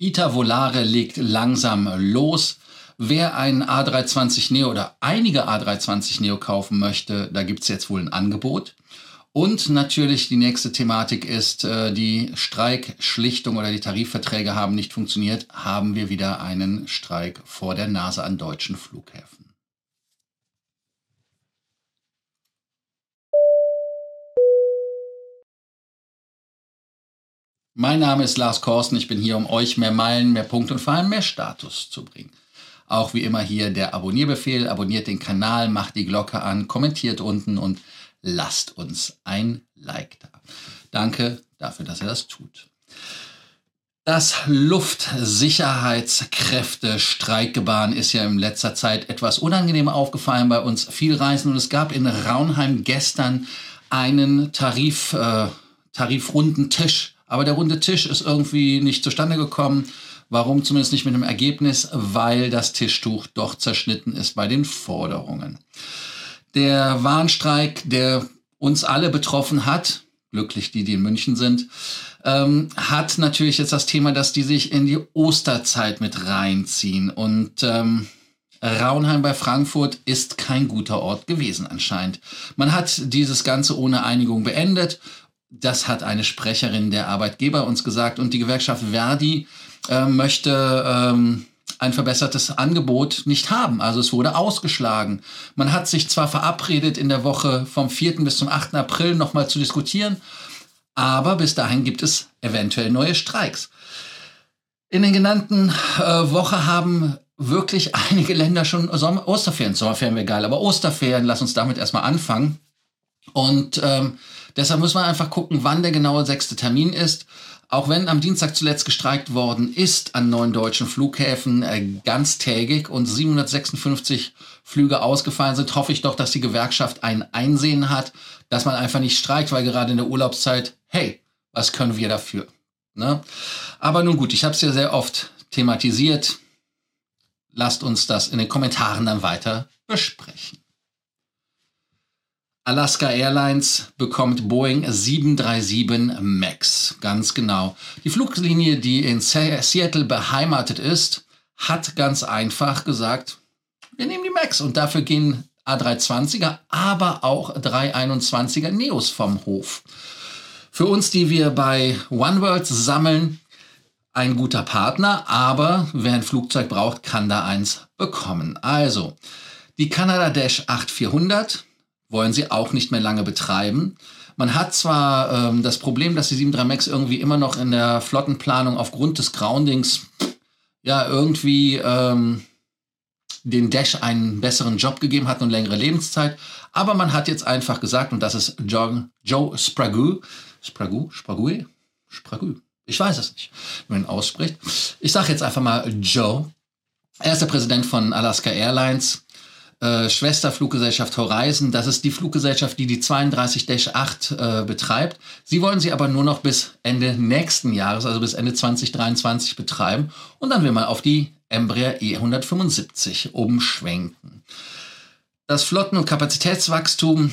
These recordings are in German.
ITA Volare legt langsam los. Wer einen A320 Neo oder einige A320 Neo kaufen möchte, da gibt es jetzt wohl ein Angebot. Und natürlich die nächste Thematik ist, äh, die Streikschlichtung oder die Tarifverträge haben nicht funktioniert, haben wir wieder einen Streik vor der Nase an deutschen Flughäfen. Mein Name ist Lars Korsten. Ich bin hier, um euch mehr Meilen, mehr Punkte und vor allem mehr Status zu bringen. Auch wie immer hier der Abonnierbefehl. Abonniert den Kanal, macht die Glocke an, kommentiert unten und lasst uns ein Like da. Danke dafür, dass ihr das tut. Das Luftsicherheitskräfte-Streikgebaren ist ja in letzter Zeit etwas unangenehm aufgefallen bei uns viel Reisen und es gab in Raunheim gestern einen Tarif, äh, tarifrunden Tisch aber der runde Tisch ist irgendwie nicht zustande gekommen. Warum zumindest nicht mit einem Ergebnis? Weil das Tischtuch doch zerschnitten ist bei den Forderungen. Der Warnstreik, der uns alle betroffen hat, glücklich die, die in München sind, ähm, hat natürlich jetzt das Thema, dass die sich in die Osterzeit mit reinziehen. Und ähm, Raunheim bei Frankfurt ist kein guter Ort gewesen anscheinend. Man hat dieses Ganze ohne Einigung beendet das hat eine Sprecherin der Arbeitgeber uns gesagt. Und die Gewerkschaft Verdi äh, möchte ähm, ein verbessertes Angebot nicht haben. Also es wurde ausgeschlagen. Man hat sich zwar verabredet, in der Woche vom 4. bis zum 8. April nochmal zu diskutieren, aber bis dahin gibt es eventuell neue Streiks. In den genannten äh, Woche haben wirklich einige Länder schon Sommer Osterferien. Sommerferien wäre geil, aber Osterferien, lass uns damit erstmal anfangen. Und ähm, Deshalb muss man einfach gucken, wann der genaue sechste Termin ist. Auch wenn am Dienstag zuletzt gestreikt worden ist an neun deutschen Flughäfen äh, ganztägig und 756 Flüge ausgefallen sind, hoffe ich doch, dass die Gewerkschaft ein Einsehen hat, dass man einfach nicht streikt, weil gerade in der Urlaubszeit, hey, was können wir dafür? Ne? Aber nun gut, ich habe es ja sehr oft thematisiert. Lasst uns das in den Kommentaren dann weiter besprechen. Alaska Airlines bekommt Boeing 737 MAX. Ganz genau. Die Fluglinie, die in Seattle beheimatet ist, hat ganz einfach gesagt, wir nehmen die MAX und dafür gehen A320er, aber auch 321er Neos vom Hof. Für uns, die wir bei OneWorld sammeln, ein guter Partner, aber wer ein Flugzeug braucht, kann da eins bekommen. Also, die Canada Dash 8400 wollen sie auch nicht mehr lange betreiben. Man hat zwar ähm, das Problem, dass die 73 Max irgendwie immer noch in der Flottenplanung aufgrund des Groundings ja irgendwie ähm, den Dash einen besseren Job gegeben hat und längere Lebenszeit. Aber man hat jetzt einfach gesagt, und das ist John, Joe Sprague, Sprague, Sprague, Sprague, ich weiß es nicht, wie man ihn ausspricht. Ich sage jetzt einfach mal Joe. Er ist der Präsident von Alaska Airlines äh, Schwesterfluggesellschaft Horizon. Das ist die Fluggesellschaft, die die 32-8 äh, betreibt. Sie wollen sie aber nur noch bis Ende nächsten Jahres, also bis Ende 2023 betreiben. Und dann will man auf die Embraer E175 umschwenken. Das Flotten- und Kapazitätswachstum,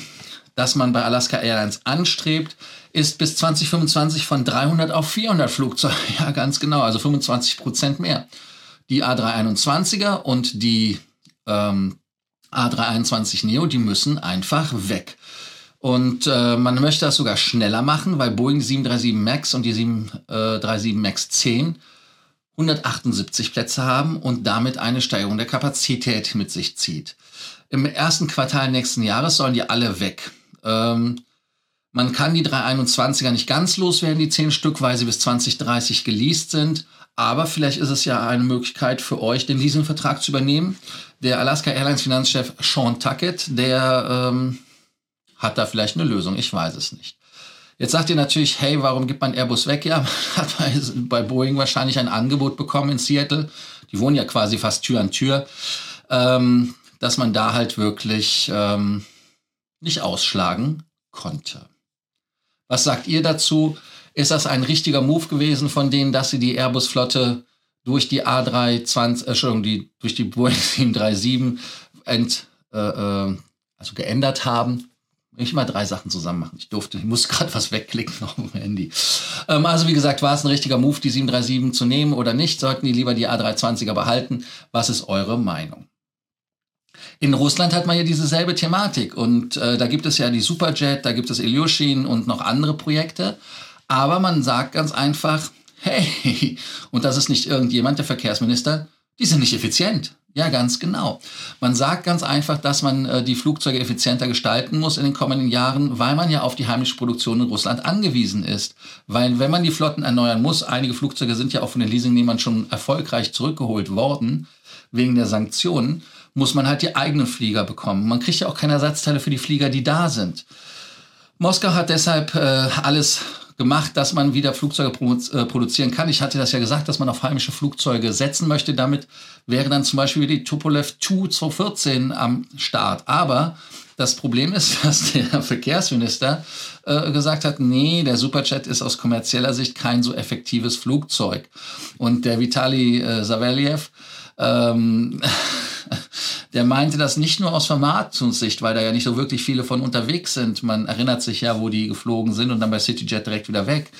das man bei Alaska Airlines anstrebt, ist bis 2025 von 300 auf 400 Flugzeuge. Ja, ganz genau, also 25 Prozent mehr. Die A321er und die ähm, A321 Neo, die müssen einfach weg. Und äh, man möchte das sogar schneller machen, weil Boeing 737 MAX und die 737 äh, MAX 10 178 Plätze haben und damit eine Steigerung der Kapazität mit sich zieht. Im ersten Quartal nächsten Jahres sollen die alle weg. Ähm, man kann die 321er nicht ganz loswerden, die 10 Stück, weil sie bis 2030 geleast sind. Aber vielleicht ist es ja eine Möglichkeit für euch, den Leasingvertrag zu übernehmen. Der Alaska Airlines Finanzchef Sean Tuckett, der ähm, hat da vielleicht eine Lösung. Ich weiß es nicht. Jetzt sagt ihr natürlich, hey, warum gibt man Airbus weg? Ja, man hat bei, bei Boeing wahrscheinlich ein Angebot bekommen in Seattle. Die wohnen ja quasi fast Tür an Tür, ähm, dass man da halt wirklich ähm, nicht ausschlagen konnte. Was sagt ihr dazu? Ist das ein richtiger Move gewesen von denen, dass sie die Airbus-Flotte durch die A320, äh, Entschuldigung, die, durch die Boeing 737 ent, äh, äh, also geändert haben? Ich mal drei Sachen zusammen machen. Ich durfte, ich muss gerade was wegklicken auf dem Handy. Ähm, also wie gesagt, war es ein richtiger Move, die 737 zu nehmen oder nicht? Sollten die lieber die A320er behalten? Was ist eure Meinung? In Russland hat man ja dieselbe Thematik und äh, da gibt es ja die Superjet, da gibt es Ilyushin und noch andere Projekte. Aber man sagt ganz einfach, hey, und das ist nicht irgendjemand, der Verkehrsminister, die sind nicht effizient. Ja, ganz genau. Man sagt ganz einfach, dass man äh, die Flugzeuge effizienter gestalten muss in den kommenden Jahren, weil man ja auf die heimische Produktion in Russland angewiesen ist. Weil wenn man die Flotten erneuern muss, einige Flugzeuge sind ja auch von den Leasingnehmern schon erfolgreich zurückgeholt worden, wegen der Sanktionen, muss man halt die eigenen Flieger bekommen. Man kriegt ja auch keine Ersatzteile für die Flieger, die da sind. Moskau hat deshalb äh, alles gemacht, dass man wieder Flugzeuge äh, produzieren kann. Ich hatte das ja gesagt, dass man auf heimische Flugzeuge setzen möchte. Damit wäre dann zum Beispiel die Tupolev Tu 214 am Start. Aber das Problem ist, dass der Verkehrsminister äh, gesagt hat, nee, der Superjet ist aus kommerzieller Sicht kein so effektives Flugzeug. Und der Vitali äh, Savelyev ähm, der meinte das nicht nur aus Vermarktungssicht, weil da ja nicht so wirklich viele von unterwegs sind. Man erinnert sich ja, wo die geflogen sind und dann bei CityJet direkt wieder weg.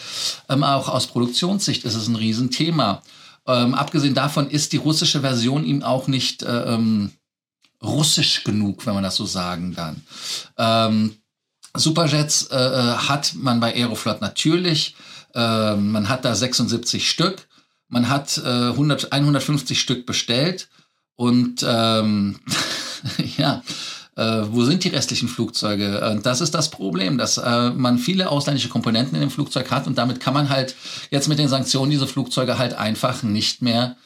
Ähm, auch aus Produktionssicht ist es ein Riesenthema. Ähm, abgesehen davon ist die russische Version ihm auch nicht äh, ähm, russisch genug, wenn man das so sagen kann. Ähm, Superjets äh, äh hat man bei Aeroflot natürlich. Äh, man hat da 76 Stück. Man hat äh, 100, 150 Stück bestellt. Und ähm, ja, äh, wo sind die restlichen Flugzeuge? Und das ist das Problem, dass äh, man viele ausländische Komponenten in dem Flugzeug hat und damit kann man halt jetzt mit den Sanktionen diese Flugzeuge halt einfach nicht mehr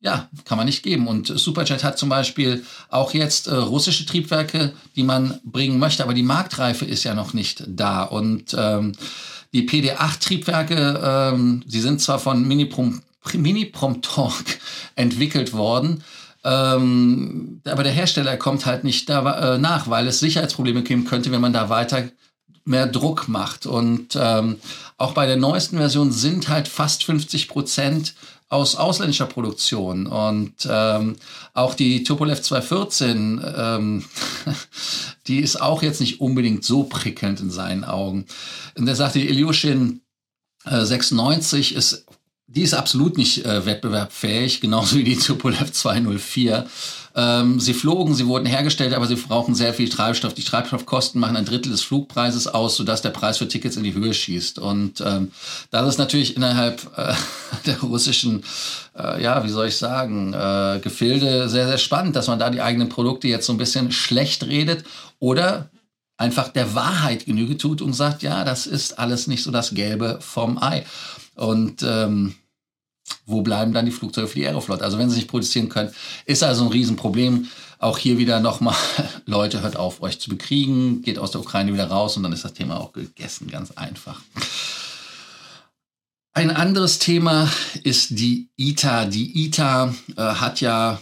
ja, kann man nicht geben. Und Superjet hat zum Beispiel auch jetzt äh, russische Triebwerke, die man bringen möchte, aber die Marktreife ist ja noch nicht da. Und ähm, die PD-8-Triebwerke, ähm, sie sind zwar von Miniprom, Mini-Promtorque entwickelt worden, ähm, aber der Hersteller kommt halt nicht da, äh, nach, weil es Sicherheitsprobleme geben könnte, wenn man da weiter mehr Druck macht. Und ähm, auch bei der neuesten Version sind halt fast 50 Prozent aus ausländischer Produktion. Und ähm, auch die Tupolev 214, ähm, die ist auch jetzt nicht unbedingt so prickelnd in seinen Augen. Und er sagte, die Ilyushin äh, 96 ist die ist absolut nicht äh, wettbewerbsfähig, genauso wie die Tupolev 204. Ähm, sie flogen, sie wurden hergestellt, aber sie brauchen sehr viel Treibstoff. Die Treibstoffkosten machen ein Drittel des Flugpreises aus, sodass der Preis für Tickets in die Höhe schießt. Und ähm, das ist natürlich innerhalb äh, der russischen, äh, ja, wie soll ich sagen, äh, Gefilde sehr, sehr spannend, dass man da die eigenen Produkte jetzt so ein bisschen schlecht redet oder einfach der Wahrheit Genüge tut und sagt, ja, das ist alles nicht so das Gelbe vom Ei. Und ähm, wo bleiben dann die Flugzeuge für die Aeroflot? Also wenn sie nicht produzieren können, ist also ein Riesenproblem. Auch hier wieder nochmal, Leute, hört auf, euch zu bekriegen, geht aus der Ukraine wieder raus und dann ist das Thema auch gegessen, ganz einfach. Ein anderes Thema ist die ITA. Die ITA äh, hat ja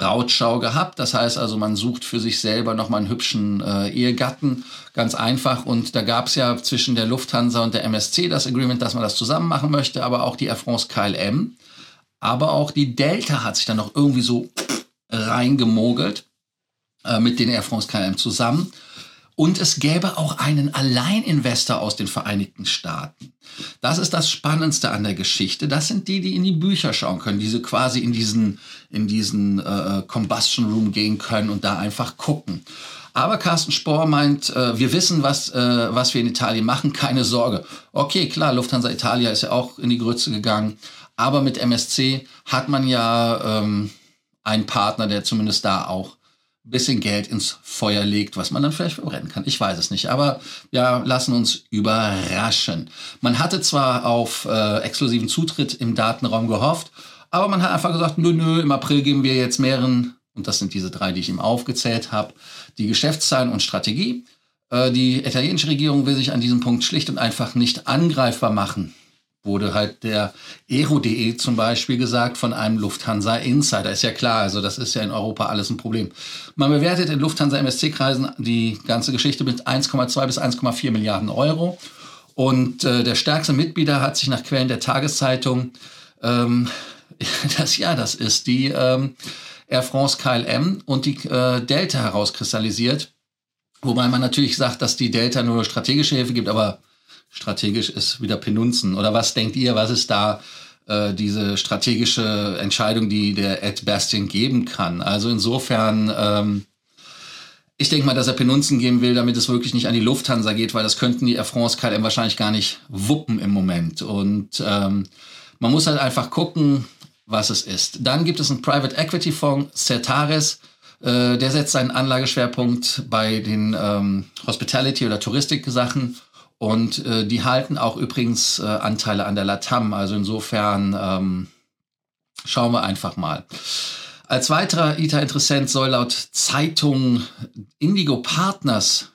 Brautschau gehabt. Das heißt also, man sucht für sich selber nochmal einen hübschen äh, Ehegatten. Ganz einfach. Und da gab es ja zwischen der Lufthansa und der MSC das Agreement, dass man das zusammen machen möchte, aber auch die Air France KLM. Aber auch die Delta hat sich dann noch irgendwie so reingemogelt äh, mit den Air France KLM zusammen. Und es gäbe auch einen Alleininvestor aus den Vereinigten Staaten. Das ist das Spannendste an der Geschichte. Das sind die, die in die Bücher schauen können, die so quasi in diesen, in diesen äh, Combustion Room gehen können und da einfach gucken. Aber Carsten Spohr meint, äh, wir wissen, was, äh, was wir in Italien machen, keine Sorge. Okay, klar, Lufthansa Italia ist ja auch in die Grütze gegangen. Aber mit MSC hat man ja ähm, einen Partner, der zumindest da auch bisschen Geld ins Feuer legt, was man dann vielleicht verbrennen kann. Ich weiß es nicht, aber ja, lassen uns überraschen. Man hatte zwar auf äh, exklusiven Zutritt im Datenraum gehofft, aber man hat einfach gesagt, nö, nö, im April geben wir jetzt mehreren, und das sind diese drei, die ich ihm aufgezählt habe, die Geschäftszahlen und Strategie. Äh, die italienische Regierung will sich an diesem Punkt schlicht und einfach nicht angreifbar machen wurde halt der Aero.de zum Beispiel gesagt von einem Lufthansa Insider. Ist ja klar, also das ist ja in Europa alles ein Problem. Man bewertet in Lufthansa MSC-Kreisen die ganze Geschichte mit 1,2 bis 1,4 Milliarden Euro. Und äh, der stärkste Mitbieter hat sich nach Quellen der Tageszeitung, ähm, das ja, das ist die ähm, Air France KLM und die äh, Delta herauskristallisiert. Wobei man natürlich sagt, dass die Delta nur strategische Hilfe gibt, aber strategisch ist wieder Penunzen. Oder was denkt ihr, was ist da äh, diese strategische Entscheidung, die der Ed Bastian geben kann? Also insofern, ähm, ich denke mal, dass er Penunzen geben will, damit es wirklich nicht an die Lufthansa geht, weil das könnten die Air France KLM wahrscheinlich gar nicht wuppen im Moment. Und ähm, man muss halt einfach gucken, was es ist. Dann gibt es einen Private Equity Fonds, Certares, äh, der setzt seinen Anlageschwerpunkt bei den ähm, Hospitality- oder Touristik-Sachen und äh, die halten auch übrigens äh, Anteile an der Latam. Also insofern ähm, schauen wir einfach mal. Als weiterer ITA-Interessent soll laut Zeitung Indigo Partners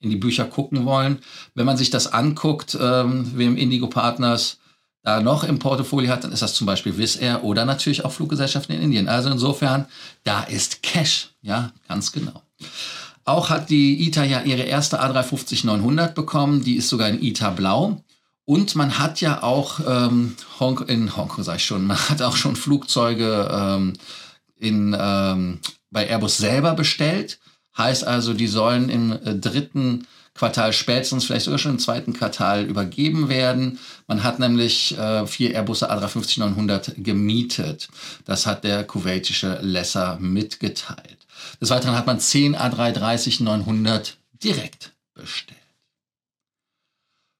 in die Bücher gucken wollen. Wenn man sich das anguckt, ähm, wem Indigo Partners da noch im Portfolio hat, dann ist das zum Beispiel Wizz Air oder natürlich auch Fluggesellschaften in Indien. Also insofern, da ist Cash. Ja, ganz genau. Auch hat die ITA ja ihre erste A350-900 bekommen. Die ist sogar in ITA Blau. Und man hat ja auch ähm, Hong in Hongkong, sag ich schon, man hat auch schon Flugzeuge ähm, in, ähm, bei Airbus selber bestellt. Heißt also, die sollen im äh, dritten Quartal spätestens, vielleicht sogar schon im zweiten Quartal übergeben werden. Man hat nämlich äh, vier Airbus A350-900 gemietet. Das hat der kuwaitische Lesser mitgeteilt. Des Weiteren hat man zehn A330-900 direkt bestellt.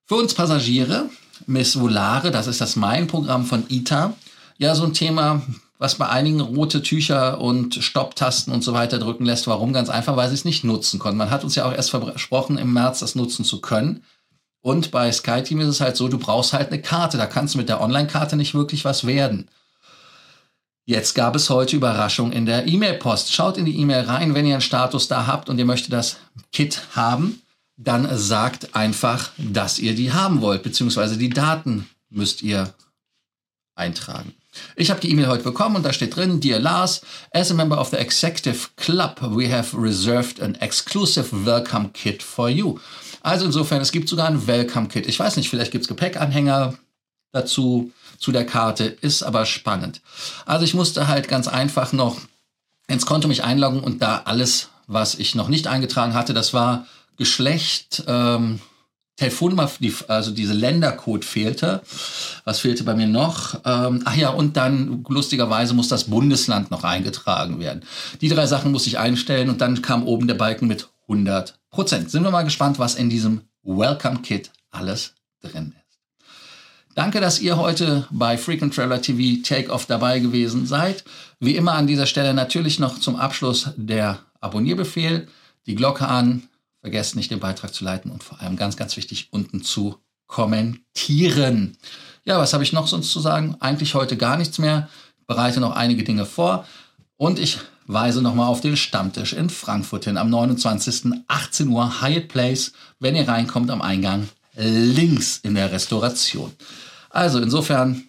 Für uns Passagiere, Miss Volare, das ist das Main-Programm von ITA, ja so ein Thema, was bei einigen rote Tücher und Stopptasten und so weiter drücken lässt. Warum? Ganz einfach, weil sie es nicht nutzen konnten. Man hat uns ja auch erst versprochen, im März das nutzen zu können. Und bei SkyTeam ist es halt so, du brauchst halt eine Karte. Da kannst du mit der Online-Karte nicht wirklich was werden. Jetzt gab es heute Überraschung in der E-Mail-Post. Schaut in die E-Mail rein, wenn ihr einen Status da habt und ihr möchtet das Kit haben, dann sagt einfach, dass ihr die haben wollt, beziehungsweise die Daten müsst ihr eintragen. Ich habe die E-Mail heute bekommen und da steht drin, Dear Lars, as a member of the Executive Club, we have reserved an exclusive Welcome Kit for you. Also insofern, es gibt sogar ein Welcome Kit. Ich weiß nicht, vielleicht gibt es Gepäckanhänger dazu, zu der Karte, ist aber spannend. Also ich musste halt ganz einfach noch ins Konto mich einloggen und da alles, was ich noch nicht eingetragen hatte, das war Geschlecht, ähm, Telefonnummer, also diese Ländercode fehlte. Was fehlte bei mir noch? Ähm, ach ja, und dann lustigerweise muss das Bundesland noch eingetragen werden. Die drei Sachen muss ich einstellen und dann kam oben der Balken mit 100 Prozent. Sind wir mal gespannt, was in diesem Welcome Kit alles drin ist. Danke, dass ihr heute bei Frequent Traveler TV Takeoff dabei gewesen seid. Wie immer an dieser Stelle natürlich noch zum Abschluss der Abonnierbefehl, die Glocke an, Vergesst nicht, den Beitrag zu leiten und vor allem ganz, ganz wichtig, unten zu kommentieren. Ja, was habe ich noch sonst zu sagen? Eigentlich heute gar nichts mehr. Bereite noch einige Dinge vor. Und ich weise nochmal auf den Stammtisch in Frankfurt hin am 29. 18 Uhr Hyatt Place, wenn ihr reinkommt am Eingang links in der Restauration. Also insofern,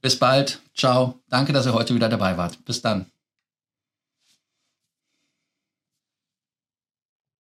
bis bald. Ciao. Danke, dass ihr heute wieder dabei wart. Bis dann.